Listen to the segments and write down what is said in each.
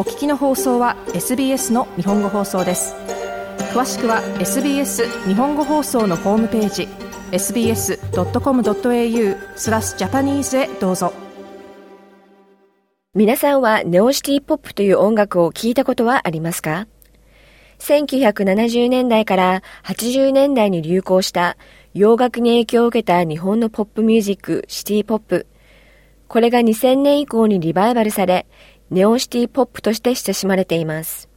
お聞きの放送は SBS の日本語放送です。詳しくは SBS 日本語放送のホームページ sbs.com.au スラスジャパニーズへどうぞ。皆さんはネオシティポップという音楽を聞いたことはありますか？1970年代から80年代に流行した洋楽に影響を受けた日本のポップミュージック、シティポップ。これが2000年以降にリバイバルされ、ネオシティポップとして親しまれています。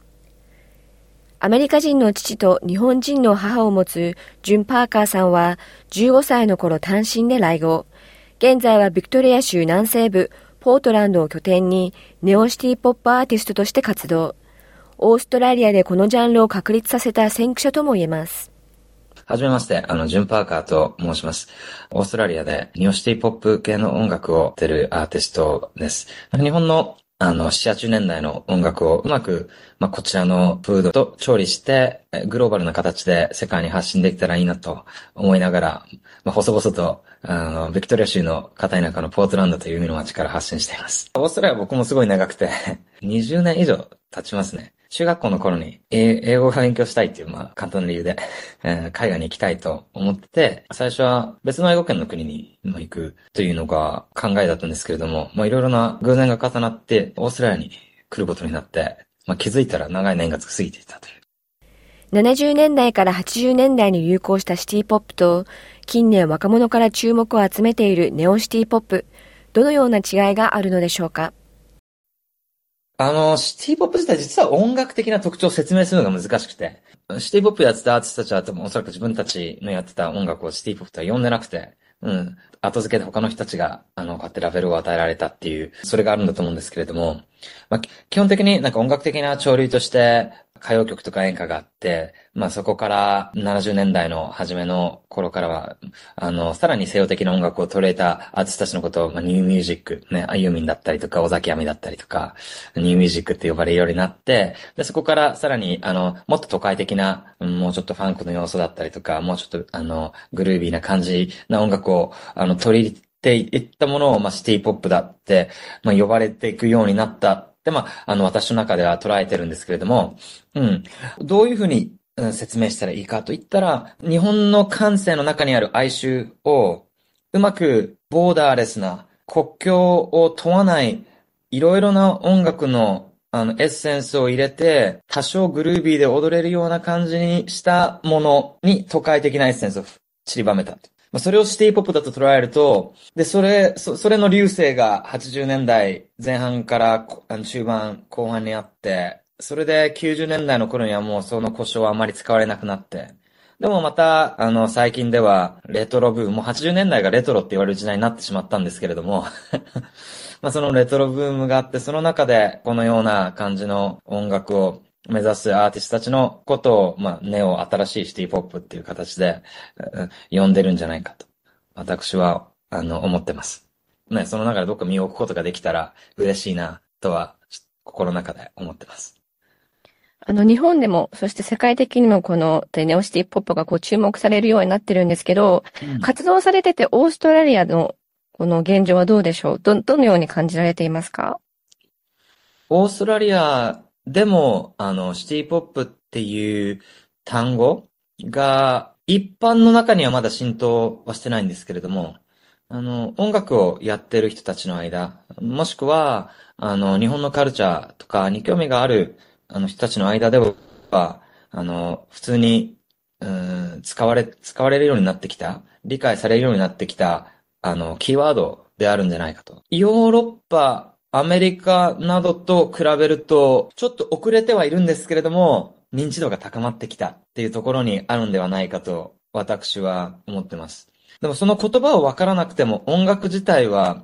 アメリカ人の父と日本人の母を持つジュン・パーカーさんは15歳の頃単身で来豪。現在はビクトリア州南西部ポートランドを拠点にネオシティポップアーティストとして活動。オーストラリアでこのジャンルを確立させた先駆者とも言えます。はじめまして、あの、ジュン・パーカーと申します。オーストラリアでニオシティポップ系の音楽を出るアーティストです。日本のあの、7、80年代の音楽をうまく、まあ、こちらのフードと調理して、グローバルな形で世界に発信できたらいいなと思いながら、まあ、細々と、あの、ビクトリア州の片田舎のポートランドという海の街から発信しています。オーストラリア僕もすごい長くて20年以上経ちますね。中学校の頃に英語を勉強したいっていう、まあ、簡単な理由で 海外に行きたいと思ってて、最初は別の英語圏の国に行くというのが考えだったんですけれども、まあ、いろいろな偶然が重なって、オーストラリアに来ることになって、まあ、気づいたら長い年月過ぎていたという。70年代から80年代に流行したシティポップと、近年若者から注目を集めているネオシティポップ、どのような違いがあるのでしょうか？あの、シティポップ自体実は音楽的な特徴を説明するのが難しくて、シティポップやってたアーティストたちは多分おそらく自分たちのやってた音楽をシティポップとは呼んでなくて、うん。後付けで他の人たちが、あの、こうやってラベルを与えられたっていう、それがあるんだと思うんですけれども、まあ、基本的になんか音楽的な潮流として、歌謡曲とか演歌があって、まあそこから70年代の初めの頃からは、あの、さらに西洋的な音楽を取れたアーティストたちのことを、まあ、ニューミュージック、ね、あゆみんだったりとか、尾崎亜美だったりとか、ニューミュージックって呼ばれるようになって、で、そこからさらに、あの、もっと都会的な、もうちょっとファンクの要素だったりとか、もうちょっと、あの、グルービーな感じな音楽を、あの、取り入れていったものを、まあ、シティポップだって、まあ、呼ばれていくようになったで、まあ、あの、私の中では捉えてるんですけれども、うん。どういうふうに、説明したらいいかと言ったら、日本の感性の中にある哀愁を、うまくボーダーレスな、国境を問わない、いろいろな音楽のあの、エッセンスを入れて、多少グルービーで踊れるような感じにしたものに都会的なエッセンスを散りばめた。まあ、それをシティポップだと捉えると、で、それ、そそれの流星が80年代前半から中盤後半にあって、それで90年代の頃にはもうその故障はあまり使われなくなって、でもまた、あの、最近では、レトロブーム、もう80年代がレトロって言われる時代になってしまったんですけれども まあそのレトロブームがあって、その中でこのような感じの音楽を目指すアーティストたちのことを、まあ、ネオ新しいシティポップっていう形で、呼んでるんじゃないかと。私は、あの、思ってます。ね、その中でどっか身を置くことができたら嬉しいな、とは、心の中で思ってます。あの、日本でも、そして世界的にもこのネオシティポップがこう注目されるようになってるんですけど、うん、活動されててオーストラリアのこの現状はどうでしょう？ど、どのように感じられていますか？オーストラリアでも、あの、シティポップっていう単語が一般の中にはまだ浸透はしてないんですけれども、あの、音楽をやってる人たちの間、もしくは、あの、日本のカルチャーとかに興味がある、あの人たちの間では、あの、普通に、うん、使われ、使われるようになってきた、理解されるようになってきた、あの、キーワードであるんじゃないかと。ヨーロッパアメリカなどと比べると、ちょっと遅れてはいるんですけれども、認知度が高まってきたっていうところにあるんではないかと、私は思ってます。でもその言葉をわからなくても音楽自体は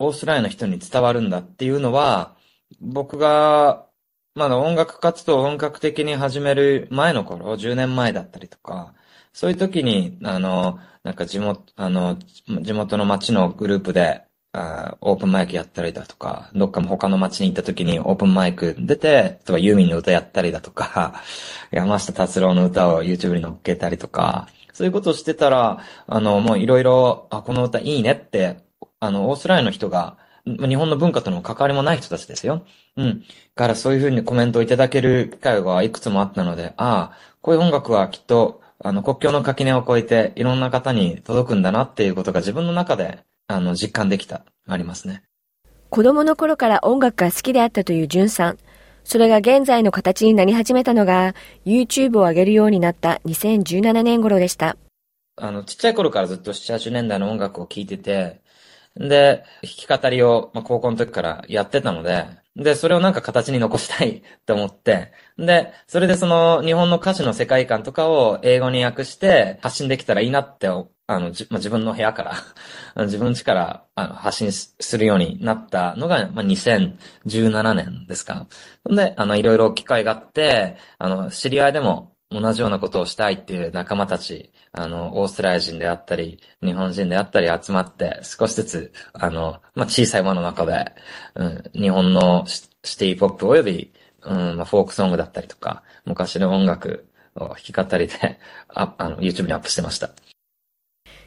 オーストラリアの人に伝わるんだっていうのは、僕がまだ音楽活動を本格的に始める前の頃、10年前だったりとか、そういう時に、あの、なんか地元、あの、地元の街のグループで、あオープンマイクやったりだとか、どっかも他の街に行った時にオープンマイク出て、例えばユーミンの歌やったりだとか、山下達郎の歌を YouTube に乗っけたりとか、そういうことをしてたら、あの、もういろいろ、あ、この歌いいねって、あの、オーストラリアの人が、日本の文化との関わりもない人たちですよ。うん。からそういうふうにコメントをいただける機会がいくつもあったので、ああ、こういう音楽はきっと、あの、国境の垣根を越えていろんな方に届くんだなっていうことが自分の中で、あの、実感できた、ありますね。子供の頃から音楽が好きであったというじゅんさん。それが現在の形になり始めたのが、YouTube を上げるようになった2017年頃でした。あの、ちっちゃい頃からずっと7、80年代の音楽を聴いてて、で、弾き語りを、まあ、高校の時からやってたので、で、それをなんか形に残したい と思って、で、それでその日本の歌詞の世界観とかを英語に訳して発信できたらいいなってあの、じまあ、自分の部屋から 自分家からあの発信するようになったのが、まあ、2017年ですか。で、あの、いろいろ機会があって、あの、知り合いでも同じようなことをしたいっていう仲間たち、あの、オーストラリア人であったり、日本人であったり集まって、少しずつ、あの、まあ、小さい輪の中で、うん、日本のシティポップ及び、うん、まあ、フォークソングだったりとか、昔の音楽を弾き語りで、ああの、YouTube にアップしてました。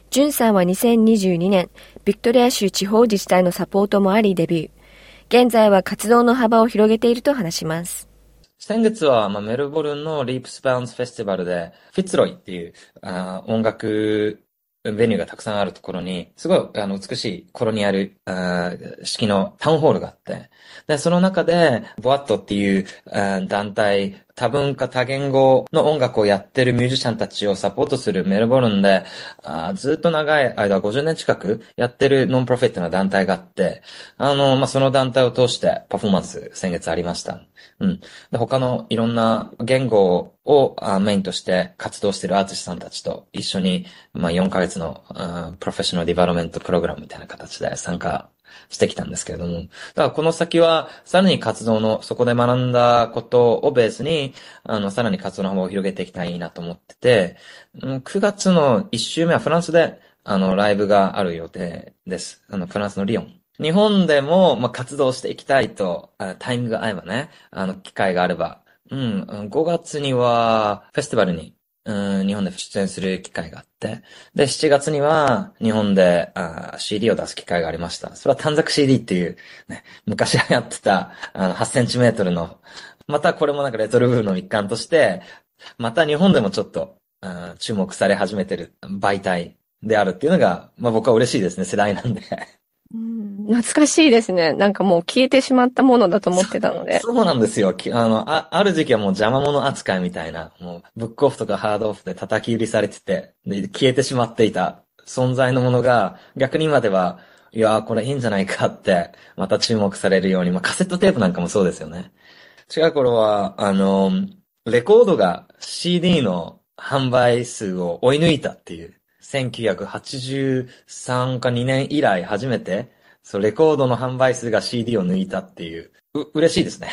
ジュンさんは2022年、ビクトリア州地方自治体のサポートもありデビュー。現在は活動の幅を広げていると話します。先月は、まあ、メルボルンの Leaps and Bounds Festival で、フィッツロイっていうあ音楽 venue がたくさんあるところに、すごい、あの、美しい colonial、式のタウンホールがあって、で、その中で、ボアットっていう、団体、多文化多言語の音楽をやってるミュージシャンたちをサポートするメルボルンで、ずっと長い間、50年近くやってるノンプロフェットな団体があって、あの、まあ、その団体を通してパフォーマンス先月ありました。うん。で、他のいろんな言語をメインとして活動してるアーティストさんたちと一緒に、まあ、4ヶ月のプロフェッショナルディバロメントプログラムみたいな形で参加してきたんですけれども。だからこの先は、さらに活動の、そこで学んだことをベースに、あの、さらに活動の幅を広げていきたいなと思ってて、9月の1週目はフランスで、あの、ライブがある予定です。あの、フランスのリヨン。日本でも、まあ、活動していきたいと、タイミングが合えばね、あの、機会があれば、うん、5月には、フェスティバルにうん、日本で出演する機会があって、で、7月には日本であ CD を出す機会がありました。それは短冊 CD っていう、ね、昔流行ってたあの8センチメートルの、またこれもなんかレトロブームの一環として、また日本でもちょっと、注目され始めてる媒体であるっていうのが、まあ僕は嬉しいですね、世代なんで。懐かしいですね。なんかもう消えてしまったものだと思ってたので。そうなんですよ。あの、あ、ある時期はもう邪魔者扱いみたいな、もうブックオフとかハードオフで叩き売りされてて、で、消えてしまっていた存在のものが、逆に今では、いやこれいいんじゃないかって、また注目されるように、まあ、カセットテープなんかもそうですよね。違う頃は、あの、レコードが CD の販売数を追い抜いたっていう、1983か2年以来初めて、そう、レコードの販売数が CD を抜いたっていう、う、嬉しいですね。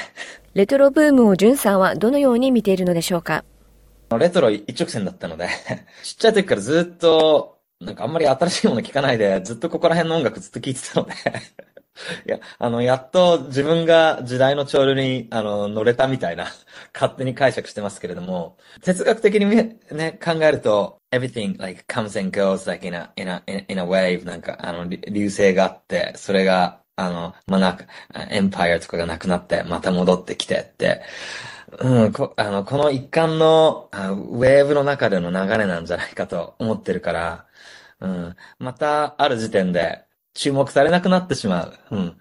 レトロブームをジュンさんはどのように見ているのでしょうか？レトロ一直線だったので ちっちゃい時からずっと、なんかあんまり新しいもの聞かないで、ずっとここら辺の音楽ずっと聴いてたのでいや、あの、やっと自分が時代の潮流に、あの、乗れたみたいな、勝手に解釈してますけれども、哲学的にね、考えると、everything like comes and goes like in a, in a, in a wave なんか、あの、流星があって、それが、あの、まあ、なんか、エンパイアとかがなくなって、また戻ってきてって、うん、こあのこの一環のあウェーブの中での流れなんじゃないかと思ってるから、うん、またある時点で注目されなくなってしまう。うん、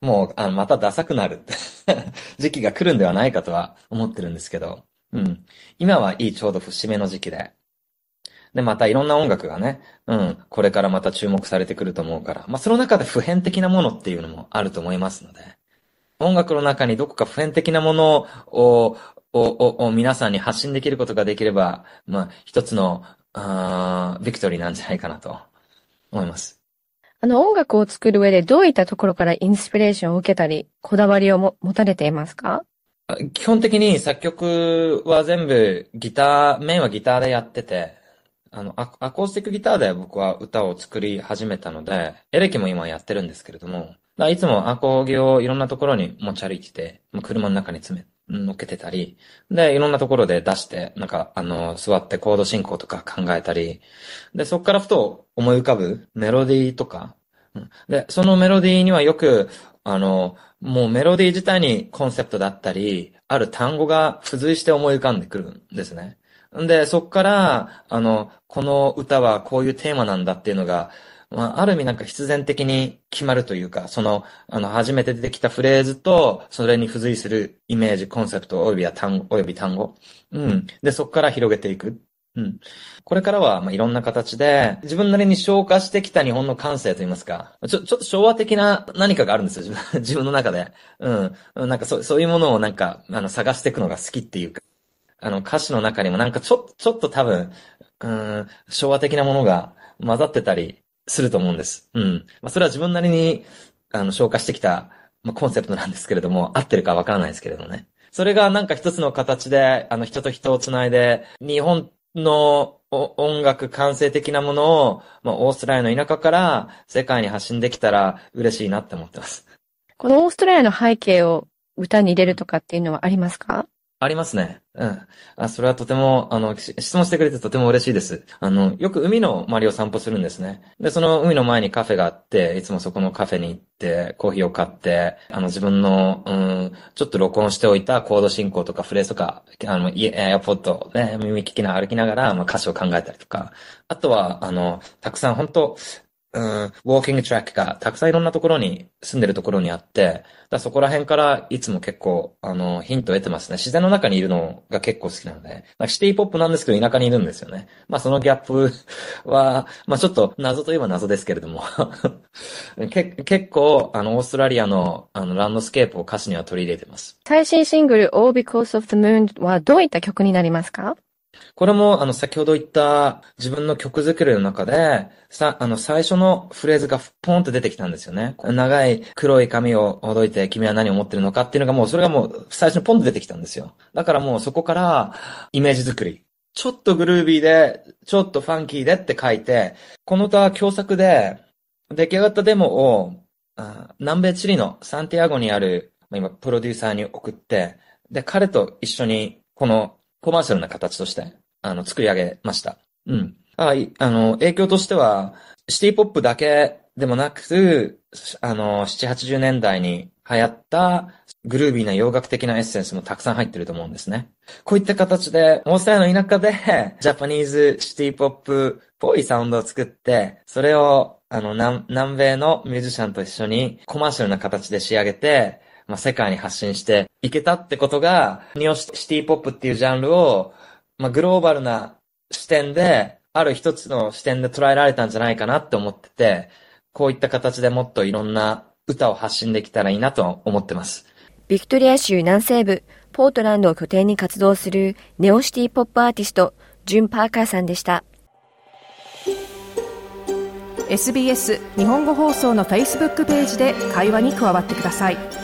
もう、あの、またダサくなる。時期が来るんではないかとは思ってるんですけど、うん。今はいいちょうど節目の時期で、で、またいろんな音楽がね、うん、これからまた注目されてくると思うから、まあその中で普遍的なものっていうのもあると思いますので、音楽の中にどこか普遍的なものを、を、を皆さんに発信できることができれば、まあ一つの、あビクトリーなんじゃないかなと思います。あの音楽を作る上でどういったところからインスピレーションを受けたり、こだわりをも持たれていますか？基本的に作曲は全部ギター、メインはギターでやってて、あのア、コースティックギターで僕は歌を作り始めたので、エレキも今やってるんですけれども、いつもアコーギをいろんなところに持ち歩いてて、車の中に詰め、乗っけてたり、で、いろんなところで出して、なんか、あの、座ってコード進行とか考えたり、で、そこからふと思い浮かぶメロディーとか、で、そのメロディーにはよく、あの、もうメロディー自体にコンセプトだったり、ある単語が付随して思い浮かんでくるんですね。んで、そっから、あの、この歌はこういうテーマなんだっていうのが、まあ、ある意味なんか必然的に決まるというか、その、あの、初めて出てきたフレーズと、それに付随するイメージ、コンセプト、およびは単語、および単語。うん。で、そこから広げていく。うん。これからは、まあ、いろんな形で、自分なりに消化してきた日本の感性といいますか、ちょ、ちょっと昭和的な何かがあるんですよ、自分 自分の中で。うん。なんかそ、そういうものをなんか、あの、探していくのが好きっていうか、あの、歌詞の中にもなんかちょ、ちょっと多分、うん、昭和的なものが混ざってたりすると思うんです。うん。まあ、それは自分なりに、あの、消化してきた、まあ、コンセプトなんですけれども、合ってるかわからないですけれどもね。それがなんか一つの形で、あの、人と人をつないで、日本の音楽完成的なものを、まあ、オーストラリアの田舎から世界に発信できたら嬉しいなって思ってます。このオーストラリアの背景を歌に入れるとかっていうのはありますか？ありますね。うん。あ、それはとても、あの、質問してくれてとても嬉しいです。あの、よく海の周りを散歩するんですね。で、その海の前にカフェがあって、いつもそこのカフェに行って、コーヒーを買って、あの、自分の、うん、ちょっと録音しておいたコード進行とかフレーズとか、あの、エアポッドね、耳聞きな歩きながら、まあ、歌詞を考えたりとか、あとは、あの、たくさん本当うん、ウォーキングトラックがたくさんいろんなところに、住んでるところにあって、だそこら辺からいつも結構、あの、ヒントを得てますね。自然の中にいるのが結構好きなので、シティポップなんですけど田舎にいるんですよね。まあそのギャップは、まあちょっと謎といえば謎ですけれども 結構、あの、オーストラリアのあのランドスケープを歌詞には取り入れてます。最新シングル All Because of the Moon はどういった曲になりますか？これも、あの、先ほど言った自分の曲作りの中で、さ、あの、最初のフレーズがポンと出てきたんですよね。長い黒い髪をほどいて君は何を思ってるのかっていうのがもう、それがもう最初にポンと出てきたんですよ。だからもうそこからイメージ作り。ちょっとグルービーで、ちょっとファンキーでって書いて、この歌は共作で、出来上がったデモを、南米チリのサンティアゴにある、今、プロデューサーに送って、で、彼と一緒に、このコマーシャルな形として、あの、作り上げました。うん。ああの、影響としては、シティポップだけでもなく、あの、7、80年代に流行ったグルービーな洋楽的なエッセンスもたくさん入ってると思うんですね。こういった形で、オーストラリアの田舎で、ジャパニーズシティポップっぽいサウンドを作って、それを、あの、南米のミュージシャンと一緒にコマーシャルな形で仕上げて、まあ、世界に発信していけたってことが、ニオシティポップっていうジャンルを、まあ、グローバルな視点で、ある一つの視点で捉えられたんじゃないかなって思ってて、こういった形でもっといろんな歌を発信できたらいいなと思ってます。ビクトリア州南西部、ポートランドを拠点に活動するネオシティポップアーティスト、ジュン・パーカーさんでした。SBS 日本語放送の Facebook ページで会話に加わってください。「